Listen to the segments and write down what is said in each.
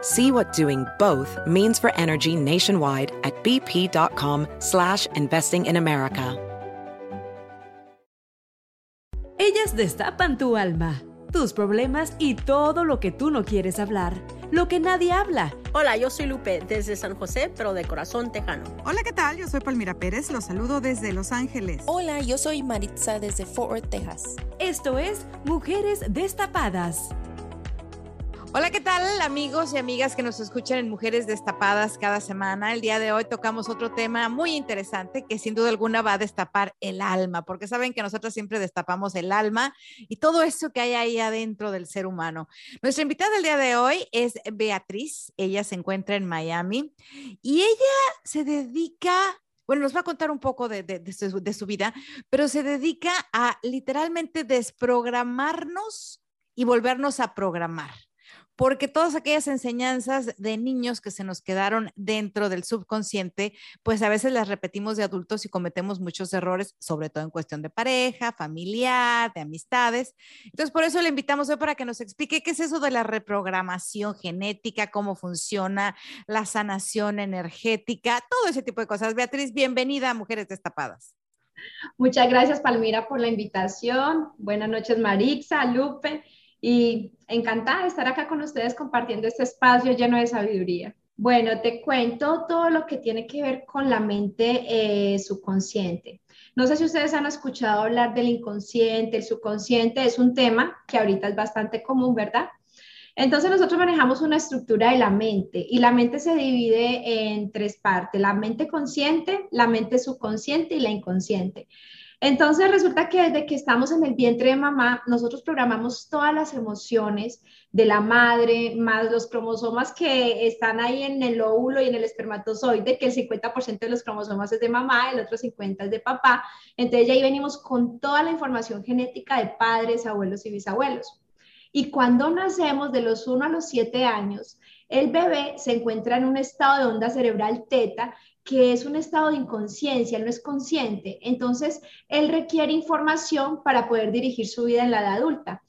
See what doing both means for energy nationwide at bp.com slash investing in America. Ellas destapan tu alma, tus problemas y todo lo que tú no quieres hablar, lo que nadie habla. Hola, yo soy Lupe desde San José, pero de corazón tejano. Hola, ¿qué tal? Yo soy Palmira Pérez, los saludo desde Los Ángeles. Hola, yo soy Maritza desde Fort Worth, Texas. Esto es Mujeres Destapadas. Hola, ¿qué tal amigos y amigas que nos escuchan en Mujeres Destapadas cada semana? El día de hoy tocamos otro tema muy interesante que sin duda alguna va a destapar el alma, porque saben que nosotros siempre destapamos el alma y todo eso que hay ahí adentro del ser humano. Nuestra invitada del día de hoy es Beatriz, ella se encuentra en Miami y ella se dedica bueno, nos va a contar un poco de, su, de, su, vida, pero se dedica a literalmente desprogramarnos y volvernos a programar porque todas aquellas enseñanzas de niños que se nos quedaron dentro del subconsciente, pues a veces las repetimos de adultos y cometemos muchos errores, sobre todo en cuestión de pareja, familiar, de amistades. Entonces, por eso le invitamos hoy para que nos explique qué es eso de la reprogramación genética, cómo funciona la sanación energética, todo ese tipo de cosas. Beatriz, bienvenida a Mujeres Destapadas. Muchas gracias, Palmira, por la invitación. Buenas noches, Marixa, Lupe y encantada de estar acá con ustedes compartiendo este espacio lleno de sabiduría. Bueno, te cuento todo lo que tiene que ver con la mente eh, subconsciente. No sé si ustedes han escuchado hablar del inconsciente, el subconsciente es un tema que ahorita es bastante común, ¿verdad? Entonces nosotros manejamos una estructura de la mente y la mente se divide en tres partes, la mente consciente, la mente subconsciente y la inconsciente. Entonces resulta que desde que estamos en el vientre de mamá, nosotros programamos todas las emociones de la madre, más los cromosomas que están ahí en el óvulo y en el espermatozoide, que el 50% de los cromosomas es de mamá, el otro 50% es de papá. Entonces ya ahí venimos con toda la información genética de padres, abuelos y bisabuelos. Y cuando nacemos de los 1 a los 7 años, el bebé se encuentra en un estado de onda cerebral teta que es un estado de inconsciencia, no es consciente. Entonces, él requiere información para poder dirigir su vida en la edad adulta.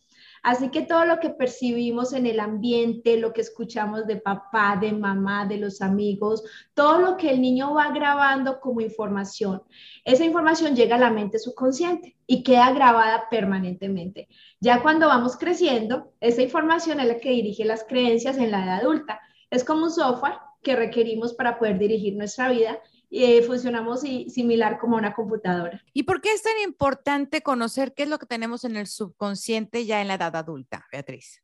Así que todo lo que percibimos en el ambiente, lo que escuchamos de papá, de mamá, de los amigos, todo lo que el niño va grabando como información, esa información llega a la mente subconsciente y queda grabada permanentemente. Ya cuando vamos creciendo, esa información es la que dirige las creencias en la edad adulta. Es como un software que requerimos para poder dirigir nuestra vida y eh, funcionamos y, similar como una computadora. ¿Y por qué es tan importante conocer qué es lo que tenemos en el subconsciente ya en la edad adulta, Beatriz?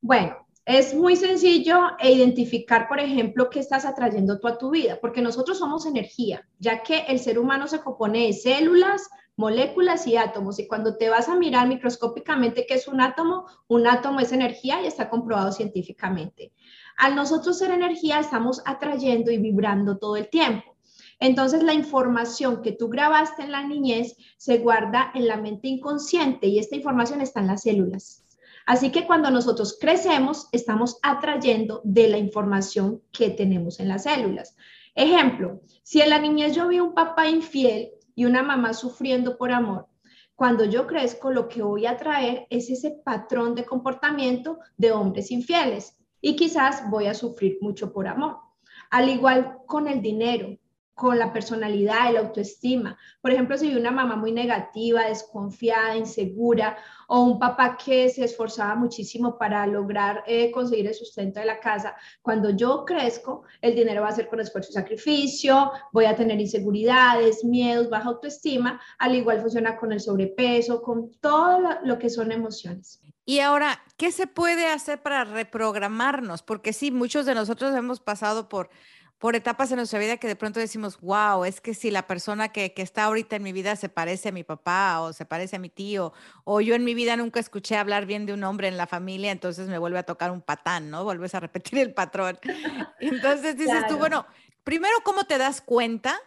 Bueno, es muy sencillo e identificar, por ejemplo, qué estás atrayendo tú a tu vida, porque nosotros somos energía, ya que el ser humano se compone de células, moléculas y átomos. Y cuando te vas a mirar microscópicamente qué es un átomo, un átomo es energía y está comprobado científicamente. Al nosotros ser energía, estamos atrayendo y vibrando todo el tiempo. Entonces, la información que tú grabaste en la niñez se guarda en la mente inconsciente y esta información está en las células. Así que cuando nosotros crecemos, estamos atrayendo de la información que tenemos en las células. Ejemplo, si en la niñez yo vi un papá infiel y una mamá sufriendo por amor, cuando yo crezco, lo que voy a traer es ese patrón de comportamiento de hombres infieles y quizás voy a sufrir mucho por amor. Al igual con el dinero, con la personalidad, la autoestima. Por ejemplo, si una mamá muy negativa, desconfiada, insegura, o un papá que se esforzaba muchísimo para lograr eh, conseguir el sustento de la casa, cuando yo crezco, el dinero va a ser con esfuerzo y sacrificio, voy a tener inseguridades, miedos, baja autoestima, al igual funciona con el sobrepeso, con todo lo que son emociones. Y ahora, ¿qué se puede hacer para reprogramarnos? Porque sí, muchos de nosotros hemos pasado por por etapas en nuestra vida que de pronto decimos, wow, es que si la persona que, está ahorita en mi vida se parece a mi papá o se parece a mi tío, o yo en mi vida nunca escuché hablar bien de un hombre en la familia, entonces me vuelve a tocar un patán, ¿no? Vuelves a repetir el patrón. Entonces dices tú, bueno, primero, ¿cómo te das cuenta?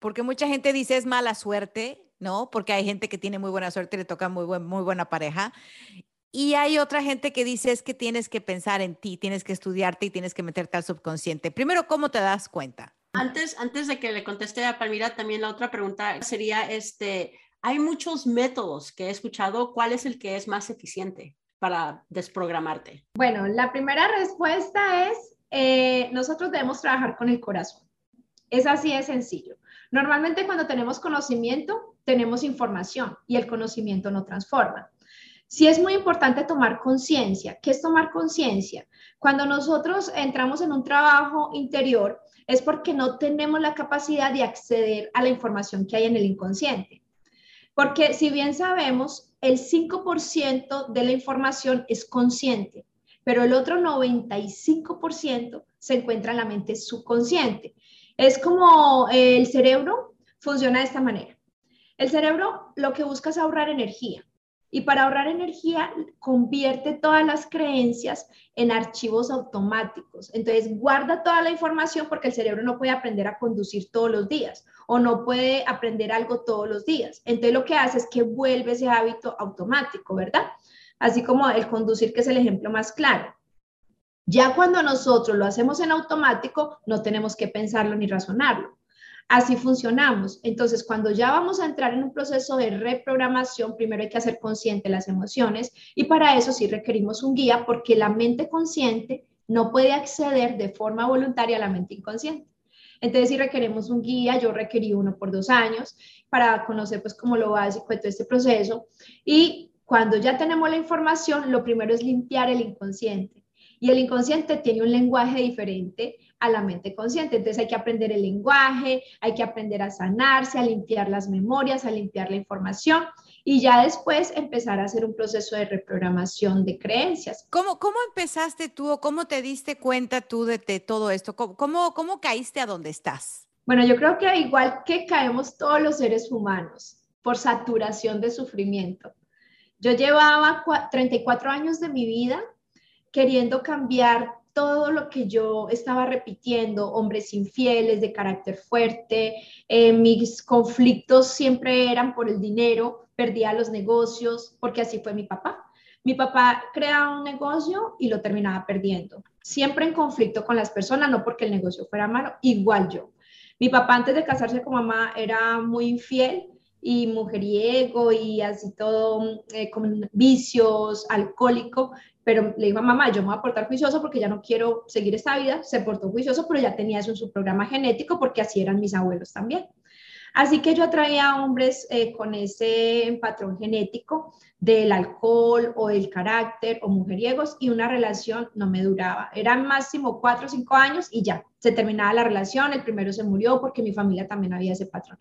Porque mucha gente dice es mala suerte, ¿no? Porque hay gente que tiene muy buena suerte y le toca muy, muy buena pareja. Y hay otra gente que dice es que tienes que pensar en ti, tienes que estudiarte y tienes que meterte al subconsciente. Primero, ¿cómo te das cuenta? Antes, antes de que le conteste a Palmira, también la otra pregunta sería, este, hay muchos métodos que he escuchado, ¿cuál es el que es más eficiente para desprogramarte? Bueno, la primera respuesta es, eh, nosotros debemos trabajar con el corazón. Es así de sencillo. Normalmente cuando tenemos conocimiento, tenemos información y el conocimiento no transforma. Sí es muy importante tomar conciencia. ¿Qué es tomar conciencia? Cuando nosotros entramos en un trabajo interior es porque no tenemos la capacidad de acceder a la información que hay en el inconsciente. Porque si bien sabemos, el 5% de la información es consciente, pero el otro 95% se encuentra en la mente subconsciente. Es como el cerebro funciona de esta manera. El cerebro lo que busca es ahorrar energía. Y para ahorrar energía, convierte todas las creencias en archivos automáticos. Entonces, guarda toda la información porque el cerebro no puede aprender a conducir todos los días o no puede aprender algo todos los días. Entonces, lo que hace es que vuelve ese hábito automático, ¿verdad? Así como el conducir, que es el ejemplo más claro. Ya cuando nosotros lo hacemos en automático, no tenemos que pensarlo ni razonarlo. Así funcionamos. Entonces, cuando ya vamos a entrar en un proceso de reprogramación, primero hay que hacer consciente las emociones y para eso sí requerimos un guía porque la mente consciente no puede acceder de forma voluntaria a la mente inconsciente. Entonces, si requerimos un guía, yo requerí uno por dos años para conocer pues cómo lo básico de todo este proceso. Y cuando ya tenemos la información, lo primero es limpiar el inconsciente. Y el inconsciente tiene un lenguaje diferente a la mente consciente. Entonces hay que aprender el lenguaje, hay que aprender a sanarse, a limpiar las memorias, a limpiar la información y ya después empezar a hacer un proceso de reprogramación de creencias. ¿Cómo, cómo empezaste tú o cómo te diste cuenta tú de, todo esto? ¿Cómo, ¿Cómo caíste a donde estás? Bueno, yo creo que igual que caemos todos los seres humanos por saturación de sufrimiento. Yo llevaba 34 años de mi vida queriendo cambiar todo lo que yo estaba repitiendo, hombres infieles, de carácter fuerte, eh, mis conflictos siempre eran por el dinero, perdía los negocios, porque así fue mi papá. Mi papá creaba un negocio y lo terminaba perdiendo, siempre en conflicto con las personas, no porque el negocio fuera malo, igual yo. Mi papá antes de casarse con mamá era muy infiel y mujeriego y así todo eh, con vicios, alcohólico, pero le dijo a mamá, yo me voy a portar juicioso porque ya no quiero seguir esta vida, se portó juicioso, pero ya tenía eso en su programa genético porque así eran mis abuelos también. Así que yo atraía a hombres eh, con ese patrón genético del alcohol o del carácter o mujeriegos y una relación no me duraba. Eran máximo cuatro o cinco años y ya, se terminaba la relación, el primero se murió porque mi familia también había ese patrón.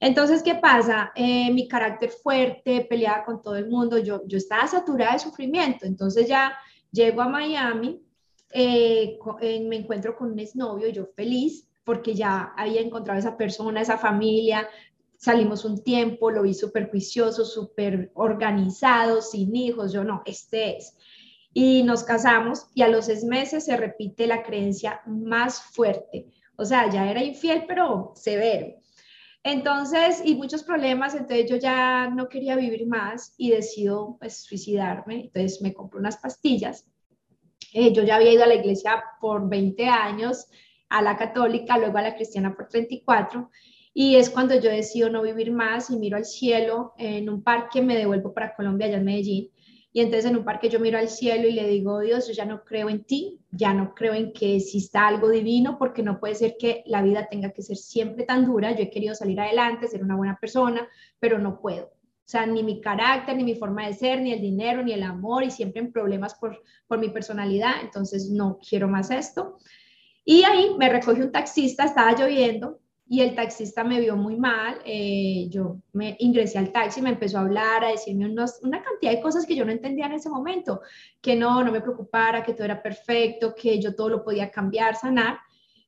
Entonces, ¿qué pasa? Eh, mi carácter fuerte, peleaba con todo el mundo, yo, yo estaba saturada de sufrimiento, entonces ya llego a Miami, eh, eh, me encuentro con un exnovio, yo feliz, porque ya había encontrado esa persona, esa familia, salimos un tiempo, lo vi súper juicioso, súper organizado, sin hijos, yo no, este es. Y nos casamos y a los seis meses se repite la creencia más fuerte. O sea, ya era infiel, pero severo. Entonces, y muchos problemas, entonces yo ya no quería vivir más y decido pues, suicidarme. Entonces me compro unas pastillas. Eh, yo ya había ido a la iglesia por 20 años, a la católica, luego a la cristiana por 34. Y es cuando yo decido no vivir más y miro al cielo en un parque, me devuelvo para Colombia, allá en Medellín. Y entonces en un parque yo miro al cielo y le digo, Dios, ya no creo en ti, ya no creo en que exista algo divino, porque no puede ser que la vida tenga que ser siempre tan dura. Yo he querido salir adelante, ser una buena persona, pero no puedo. O sea, ni mi carácter, ni mi forma de ser, ni el dinero, ni el amor, y siempre en problemas por, por mi personalidad. Entonces, no quiero más esto. Y ahí me recogió un taxista, estaba lloviendo, y el taxista me vio muy mal. Eh, yo me ingresé al taxi, me empezó a hablar, a decirme una cantidad de cosas que yo no entendía en ese momento, que no, no me preocupara, que todo era perfecto, que yo todo lo podía cambiar, sanar.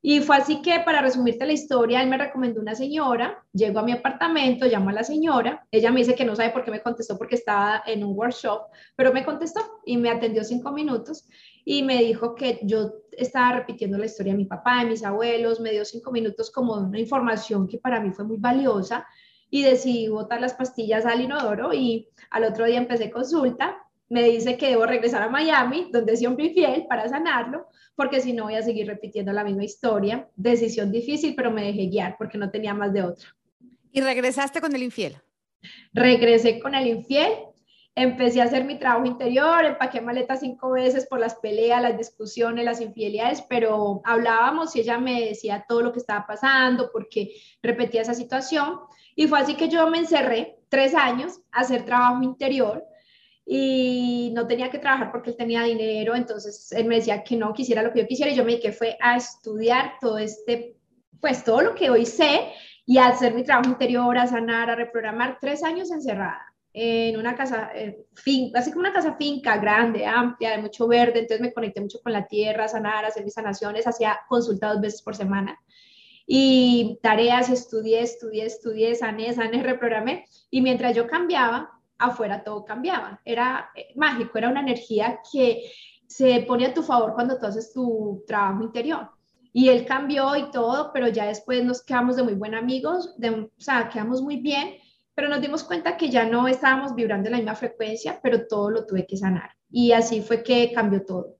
Y fue así que, para resumirte la historia, él me recomendó una señora, llego a mi apartamento, llamo a la señora, ella me dice que no sabe por qué me contestó porque estaba en un workshop, pero me contestó y me atendió cinco minutos y me dijo que yo estaba repitiendo la historia de mi papá, de mis abuelos, me dio cinco minutos como una información que para mí fue muy valiosa y decidí botar las pastillas al inodoro y al otro día empecé consulta. Me dice que debo regresar a Miami, donde siempre infiel, para sanarlo, porque si no voy a seguir repitiendo la misma historia. Decisión difícil, pero me dejé guiar porque no tenía más de otra. ¿Y regresaste con el infiel? Regresé con el infiel, empecé a hacer mi trabajo interior, empaqué maletas cinco veces por las peleas, las discusiones, las infidelidades, pero hablábamos y ella me decía todo lo que estaba pasando, porque repetía esa situación. Y fue así que yo me encerré tres años a hacer trabajo interior y no tenía que trabajar porque él tenía dinero, entonces él me decía que no quisiera lo que yo quisiera y yo me dediqué fue a estudiar todo este, pues todo lo que hoy sé y a hacer mi trabajo interior, a sanar, a reprogramar, tres años encerrada en una casa, eh, finca, así como una casa finca grande, amplia, de mucho verde, entonces me conecté mucho con la tierra, a sanar, a hacer mis sanaciones, hacía consulta dos veces por semana. Y tareas, estudié, estudié, estudié, sané, sané, reprogramé y mientras yo cambiaba, afuera todo cambiaba. Era eh, mágico, era una energía que se pone a tu favor cuando tú haces tu trabajo interior. Y él cambió y todo, pero ya después nos quedamos de muy buenos amigos, de, o sea, quedamos muy bien, pero nos dimos cuenta que ya no estábamos vibrando en la misma frecuencia, pero todo lo tuve que sanar. Y así fue que cambió todo.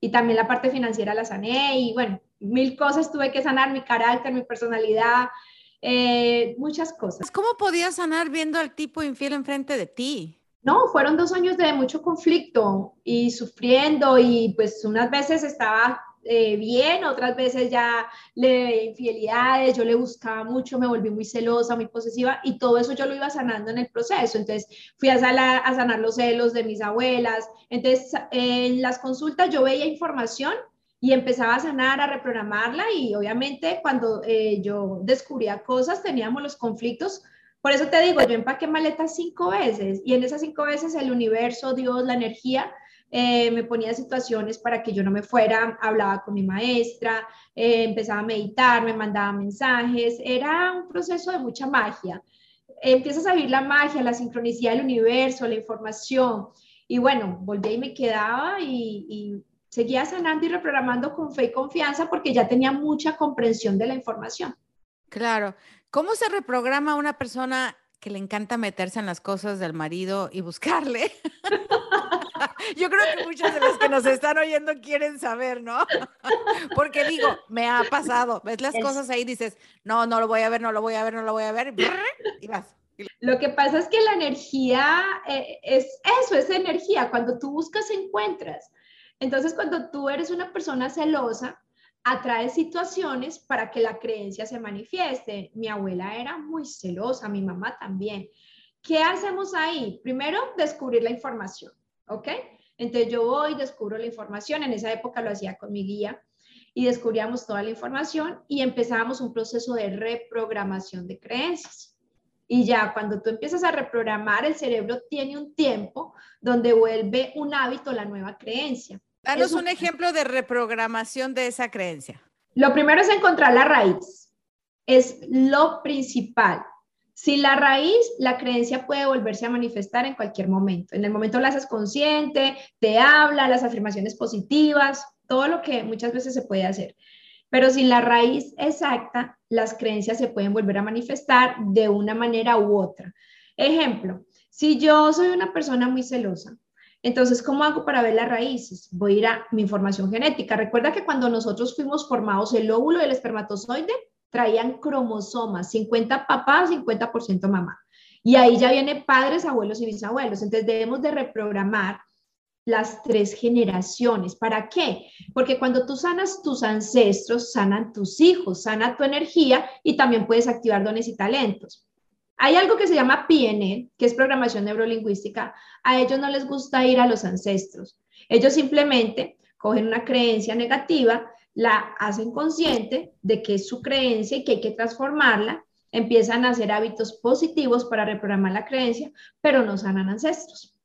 Y también la parte financiera la sané y bueno, mil cosas tuve que sanar, mi carácter, mi personalidad, eh, muchas cosas. ¿Cómo podías sanar viendo al tipo infiel enfrente de ti? No, fueron dos años de mucho conflicto y sufriendo y pues unas veces estaba eh, bien, otras veces ya le infidelidades, yo le buscaba mucho, me volví muy celosa, muy posesiva y todo eso yo lo iba sanando en el proceso. Entonces fui a, a sanar los celos de mis abuelas. Entonces en las consultas yo veía información y empezaba a sanar, a reprogramarla y obviamente cuando eh, yo descubría cosas teníamos los conflictos. Por eso te digo, yo empaqué maletas cinco veces y en esas cinco veces el universo, Dios, la energía eh, me ponía situaciones para que yo no me fuera, hablaba con mi maestra, eh, empezaba a meditar, me mandaba mensajes, era un proceso de mucha magia. Empiezas a vivir la magia, la sincronicidad del universo, la información. Y bueno, volví y me quedaba y, y seguía sanando y reprogramando con fe y confianza porque ya tenía mucha comprensión de la información. Claro. ¿Cómo se reprograma una persona que le encanta meterse en las cosas del marido y buscarle? Yo creo que muchas de las que nos están oyendo quieren saber, ¿no? Porque digo, me ha pasado, ves las cosas ahí y dices, no, no lo voy a ver, no lo voy a ver, no lo voy a ver, y vas. Lo que pasa es que la energía eh, es eso, es energía. Cuando tú buscas, encuentras. Entonces, cuando tú eres una persona celosa, atraes situaciones para que la creencia se manifieste. Mi abuela era muy celosa, mi mamá también. ¿Qué hacemos ahí? Primero, descubrir la información, ¿ok? Entonces yo voy, descubro la información, en esa época lo hacía con mi guía y descubríamos toda la información y empezábamos un proceso de reprogramación de creencias. Y ya cuando tú empiezas a reprogramar, el cerebro tiene un tiempo donde vuelve un hábito la nueva creencia. Danos un ejemplo de reprogramación de esa creencia. Lo primero es encontrar la raíz. Es lo principal. Si la raíz, la creencia puede volverse a manifestar en cualquier momento. En el momento la haces consciente, te habla, las afirmaciones positivas, todo lo que muchas veces se puede hacer. Pero sin la raíz exacta, las creencias se pueden volver a manifestar de una manera u otra. Ejemplo, si yo soy una persona muy celosa, entonces, ¿cómo hago para ver las raíces? Voy a ir a mi información genética. Recuerda que cuando nosotros fuimos formados, el óvulo y el espermatozoide traían cromosomas, 50 papá, 50% mamá. Y ahí ya viene padres, abuelos y bisabuelos. Entonces debemos de reprogramar las tres generaciones. ¿Para qué? Porque cuando tú sanas tus ancestros, sanan tus hijos, sana tu energía y también puedes activar dones y talentos. Hay algo que se llama PNL, que es programación neurolingüística. A ellos no les gusta ir a los ancestros. Ellos simplemente cogen una creencia negativa, la hacen consciente de que es su creencia y que hay que transformarla, empiezan a hacer hábitos positivos para reprogramar la creencia, pero no sanan ancestros.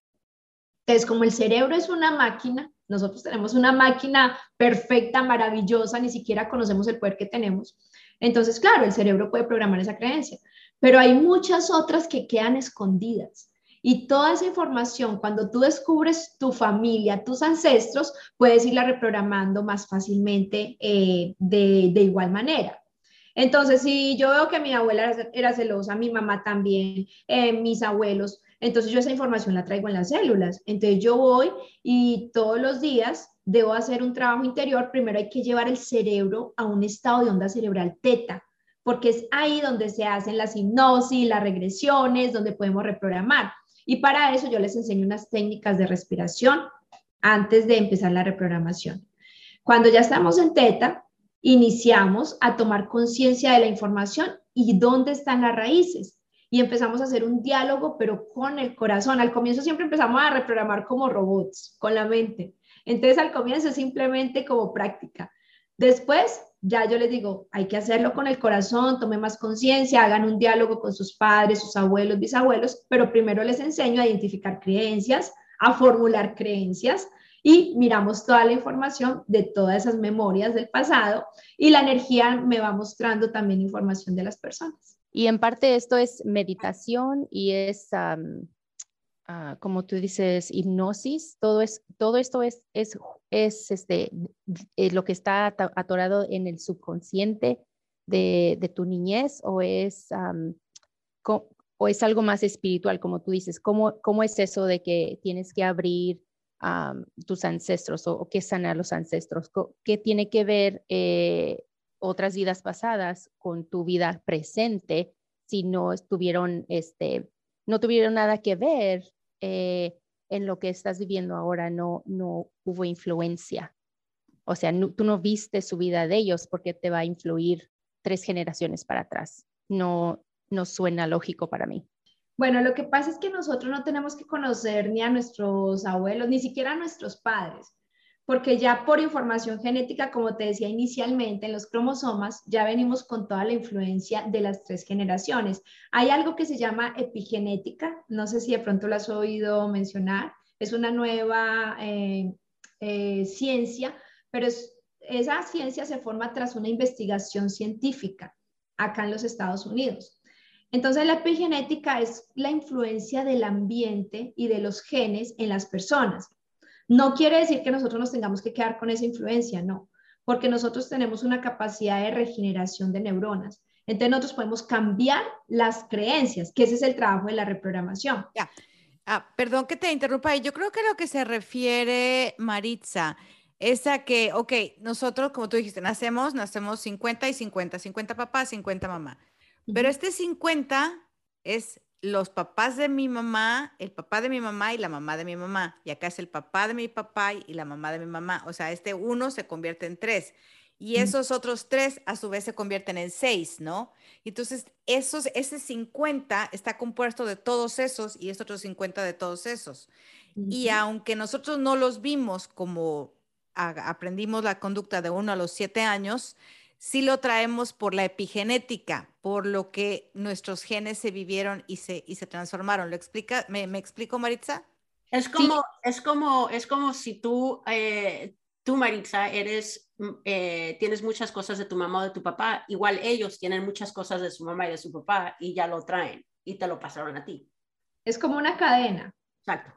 Entonces, como el cerebro es una máquina, nosotros tenemos una máquina perfecta, maravillosa, ni siquiera conocemos el poder que tenemos. Entonces, claro, el cerebro puede programar esa creencia, pero hay muchas otras que quedan escondidas. Y toda esa información, cuando tú descubres tu familia, tus ancestros, puedes irla reprogramando más fácilmente eh, de, igual manera. Entonces, si yo veo que mi abuela era celosa, mi mamá también, eh, mis abuelos, entonces yo esa información la traigo en las células. Entonces yo voy y todos los días debo hacer un trabajo interior. Primero hay que llevar el cerebro a un estado de onda cerebral teta, porque es ahí donde se hacen las hipnosis, las regresiones, donde podemos reprogramar. Y para eso yo les enseño unas técnicas de respiración antes de empezar la reprogramación. Cuando ya estamos en teta, iniciamos a tomar conciencia de la información y dónde están las raíces y empezamos a hacer un diálogo, pero con el corazón. Al comienzo siempre empezamos a reprogramar como robots, con la mente. Entonces al comienzo simplemente como práctica. Después ya yo les digo, hay que hacerlo con el corazón, tomen más conciencia, hagan un diálogo con sus padres, sus abuelos, bisabuelos, pero primero les enseño a identificar creencias, a formular creencias y miramos toda la información de todas esas memorias del pasado y la energía me va mostrando también información de las personas. Y en parte esto es meditación y es, ah, como tú dices, hipnosis. Todo, es, todo esto es, es, es este, eh, lo que está atorado en el subconsciente de, tu niñez o es, o es algo más espiritual, como tú dices. ¿Cómo, cómo es eso de que tienes que abrir tus ancestros o, o, qué sanar los ancestros? ¿Qué tiene que ver eh, otras vidas pasadas con tu vida presente si no estuvieron, este, no tuvieron nada que ver eh, en lo que estás viviendo ahora, no, no hubo influencia. O sea, tú no viste su vida de ellos porque te va a influir tres generaciones para atrás. No, no suena lógico para mí. Bueno, lo que pasa es que nosotros no tenemos que conocer ni a nuestros abuelos, ni siquiera a nuestros padres porque ya por información genética, como te decía inicialmente, en los cromosomas ya venimos con toda la influencia de las tres generaciones. Hay algo que se llama epigenética, no sé si de pronto lo has oído mencionar, es una nueva eh, eh, ciencia, pero esa ciencia se forma tras una investigación científica acá en los Estados Unidos. Entonces, la epigenética es la influencia del ambiente y de los genes en las personas. No quiere decir que nosotros nos tengamos que quedar con esa influencia, no, porque nosotros tenemos una capacidad de regeneración de neuronas. Entonces nosotros podemos cambiar las creencias, que ese es el trabajo de la reprogramación. Ya. Ah, perdón que te interrumpa. Yo creo que lo que se refiere Maritza es a que, ok, nosotros, como tú dijiste, nacemos, nacemos 50 y 50, 50 papá, 50 mamá. Pero este 50 es los papás de mi mamá, el papá de mi mamá y la mamá de mi mamá. Y acá es el papá de mi papá y la mamá de mi mamá. O sea, este uno se convierte en tres. Y esos otros tres a su vez se convierten en seis, ¿no? Entonces, esos, ese 50 está compuesto de todos esos y este otro 50 de todos esos. Y aunque nosotros no los vimos como aprendimos la conducta de uno a los siete años, sí lo traemos por la epigenética, por lo que nuestros genes se vivieron y se, y se transformaron. ¿Lo explica? ¿Me, explico, Maritza? Es como, es como, es como si tú, eh, tú Maritza, eres, mm, eh, tienes muchas cosas de tu mamá o de tu papá, igual ellos tienen muchas cosas de su mamá y de su papá y ya lo traen y te lo pasaron a ti. Es como una cadena. Exacto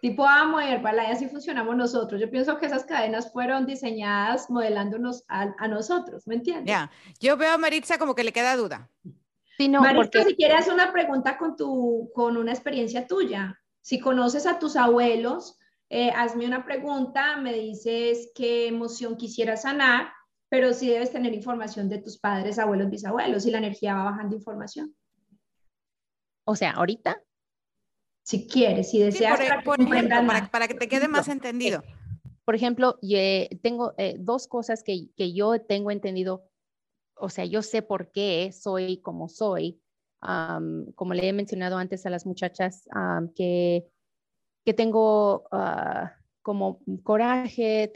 tipo Amo y Herbalife, así funcionamos nosotros. Yo pienso que esas cadenas fueron diseñadas modelándonos a, nosotros, ¿me entiendes? Ya, yo veo a Maritza como que le queda duda. Sí, no, Maritza, si quieres una pregunta con, tu, con una experiencia tuya, si conoces a tus abuelos, eh, hazme una pregunta, me dices qué emoción quisieras sanar, pero sí debes tener información de tus padres, abuelos, bisabuelos, y la energía va bajando información. O sea, ahorita. Si quieres, si deseas. por, ejemplo, para, que te quede más entendido. Por ejemplo, tengo eh, dos cosas que, que, yo tengo entendido, o sea, yo sé por qué soy como soy. como le he mencionado antes a las muchachas, que, que tengo ah, como coraje,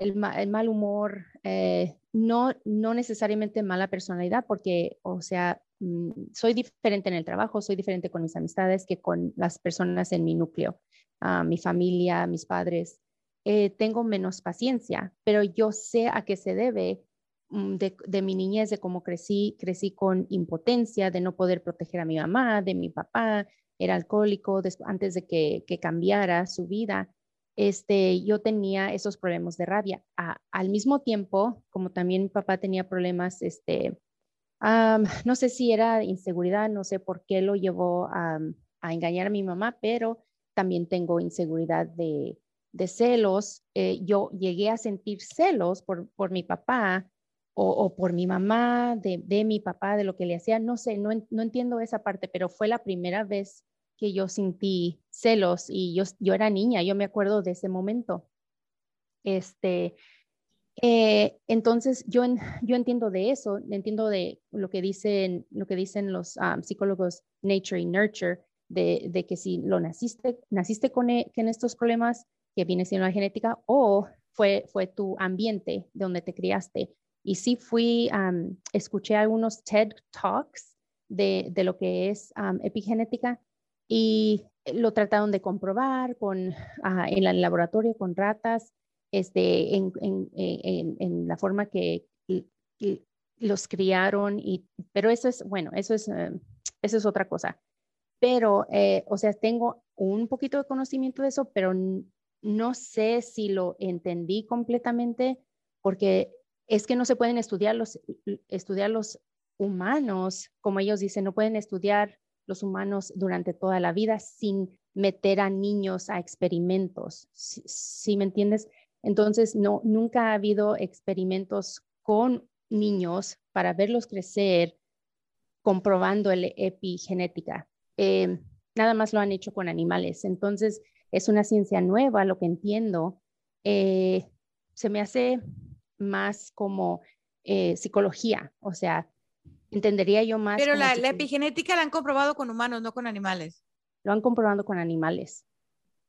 el, mal humor, eh, no, no necesariamente mala personalidad, porque, o sea, mm, soy diferente en el trabajo, soy diferente con mis amistades que con las personas en mi núcleo, ah, mi familia, mis padres. Eh, tengo menos paciencia, pero yo sé a qué se debe mm, de, mi niñez, de cómo crecí, crecí con impotencia, de no poder proteger a mi mamá, de mi papá, era alcohólico antes de que, que cambiara su vida este, yo tenía esos problemas de rabia. al mismo tiempo, como también mi papá tenía problemas, este, no sé si era inseguridad, no sé por qué lo llevó a, engañar a mi mamá, pero también tengo inseguridad de, celos. Eh, yo llegué a sentir celos por, por mi papá o, por mi mamá, de, de, mi papá, de lo que le hacía. No sé, no, no entiendo esa parte, pero fue la primera vez que yo sentí celos y yo, yo era niña, yo me acuerdo de ese momento. Este, eh, entonces yo, yo entiendo de eso, entiendo de lo que dicen, lo que dicen los ah, psicólogos nature y nurture, de, de, que si lo naciste, naciste con, e, con, estos problemas, que viene siendo la genética, o fue, fue tu ambiente de donde te criaste. Y sí fui, escuché algunos TED Talks de, de lo que es epigenética y lo trataron de comprobar con, en el laboratorio con ratas, este, en, en, en, la forma que, los criaron, y, pero eso es, bueno, eso es, eh, eso es otra cosa. Pero, eh, o sea, tengo un poquito de conocimiento de eso, pero no sé si lo entendí completamente, porque es que no se pueden estudiar los, estudiar los humanos, como ellos dicen, no pueden estudiar los humanos durante toda la vida sin meter a niños a experimentos. ¿Sí, me entiendes? Entonces, no, nunca ha habido experimentos con niños para verlos crecer comprobando la epigenética. Eh, nada más lo han hecho con animales. Entonces, es una ciencia nueva, lo que entiendo. Eh, se me hace más como eh, psicología, o sea, entendería yo más. Pero la, epigenética la han comprobado con humanos, no con animales. Lo han comprobado con animales,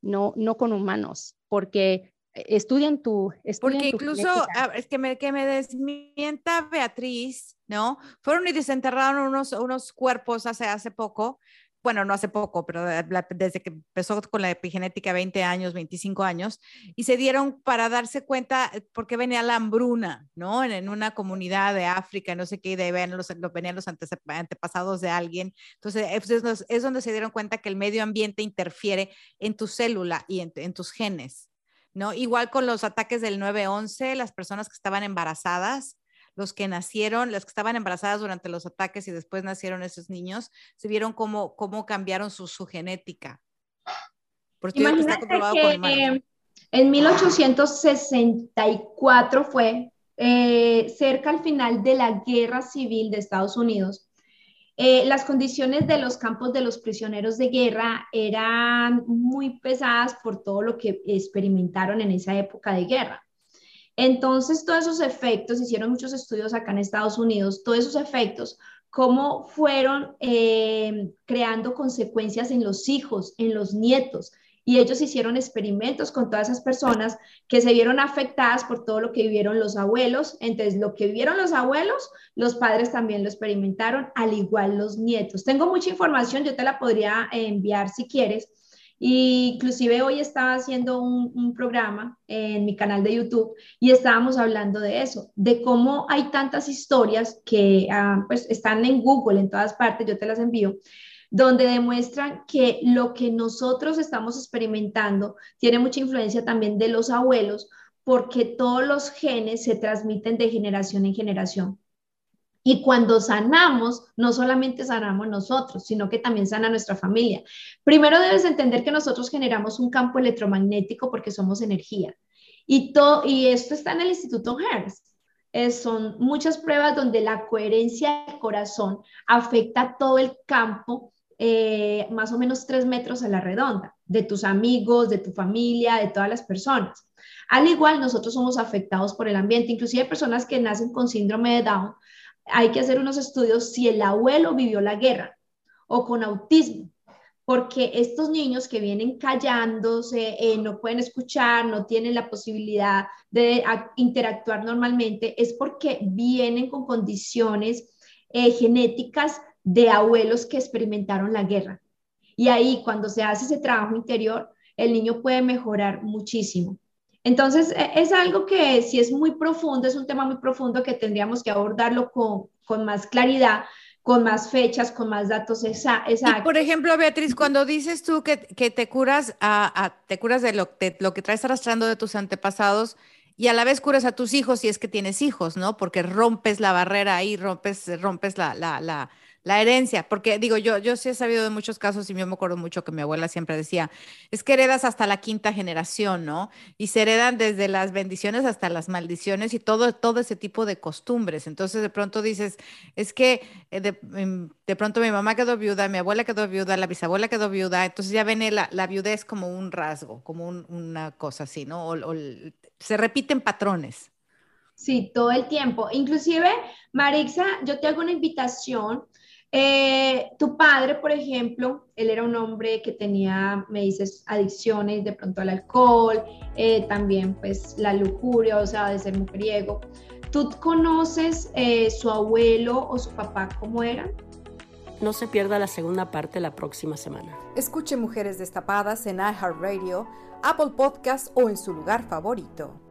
no, no con humanos, porque estudian tu... porque incluso, ah, es que me, que me desmienta Beatriz, ¿no? Fueron y desenterraron unos, unos cuerpos hace, hace poco bueno, no hace poco, pero desde que empezó con la epigenética 20 años, 25 años, y se dieron para darse cuenta, eh, porque venía la hambruna, ¿no? En, una comunidad de África, no sé qué, de venían los, venían antepasados de alguien. Entonces, es, donde se dieron cuenta que el medio ambiente interfiere en tu célula y en, en tus genes. ¿No? Igual con los ataques del 9-11, las personas que estaban embarazadas, los que nacieron, las que estaban embarazadas durante los ataques y después nacieron esos niños, se vieron cómo, cómo cambiaron su, su genética. Está comprobado que, con en 1864 fue eh, cerca al final de la guerra civil de Estados Unidos. Eh, las condiciones de los campos de los prisioneros de guerra eran muy pesadas por todo lo que experimentaron en esa época de guerra. Entonces, todos esos efectos, hicieron muchos estudios acá en Estados Unidos, todos esos efectos, cómo fueron eh, creando consecuencias en los hijos, en los nietos. Y ellos hicieron experimentos con todas esas personas que se vieron afectadas por todo lo que vivieron los abuelos. Entonces, lo que vivieron los abuelos, los padres también lo experimentaron, al igual los nietos. Tengo mucha información, yo te la podría enviar si quieres, inclusive hoy estaba haciendo un, programa en mi canal de YouTube y estábamos hablando de eso, de cómo hay tantas historias que ah, pues están en Google en todas partes, yo te las envío, donde demuestran que lo que nosotros estamos experimentando tiene mucha influencia también de los abuelos porque todos los genes se transmiten de generación en generación. Y cuando sanamos, no solamente sanamos nosotros, sino que también sana nuestra familia. Primero debes entender que nosotros generamos un campo electromagnético porque somos energía. Y, todo, y esto está en el Instituto Hertz. son muchas pruebas donde la coherencia del corazón afecta todo el campo eh, más o menos tres metros a la redonda, de tus amigos, de tu familia, de todas las personas. Al igual, nosotros somos afectados por el ambiente, inclusive personas que nacen con síndrome de Down. Hay que hacer unos estudios si el abuelo vivió la guerra o con autismo, porque estos niños que vienen callándose, eh, no pueden escuchar, no tienen la posibilidad de interactuar normalmente, es porque vienen con condiciones eh, genéticas de abuelos que experimentaron la guerra. Y ahí, cuando se hace ese trabajo interior, el niño puede mejorar muchísimo. Entonces, e, es algo que si es muy profundo, es un tema muy profundo que tendríamos que abordarlo con, con más claridad, con más fechas, con más datos exactos. Y por ejemplo, Beatriz, cuando dices tú que, que te curas, a, te curas de lo, de lo que traes arrastrando de tus antepasados y a la vez curas a tus hijos si es que tienes hijos, ¿no? Porque rompes la barrera ahí, rompes, rompes la, la, la la herencia, porque digo, yo, yo sí he sabido de muchos casos y yo me acuerdo mucho que mi abuela siempre decía, es que heredas hasta la quinta generación, ¿no? Y se heredan desde las bendiciones hasta las maldiciones y todo, todo ese tipo de costumbres. Entonces de pronto dices, es que eh, em, de, pronto mi mamá quedó viuda, mi abuela quedó viuda, la bisabuela quedó viuda, entonces ya viene la, la viudez como un rasgo, como una cosa así, ¿no? o se repiten patrones. Sí, todo el tiempo. Inclusive, Marixa, yo te hago una invitación eh, tu padre, por ejemplo, él era un hombre que tenía, me dices, adicciones de pronto al alcohol, eh, también pues la lujuria, o sea, de ser mujeriego. ¿Tú conoces eh, su abuelo o su papá cómo eran? No se pierda la segunda parte la próxima semana. Escuche Mujeres Destapadas en iHeartRadio, Apple Podcast o en su lugar favorito.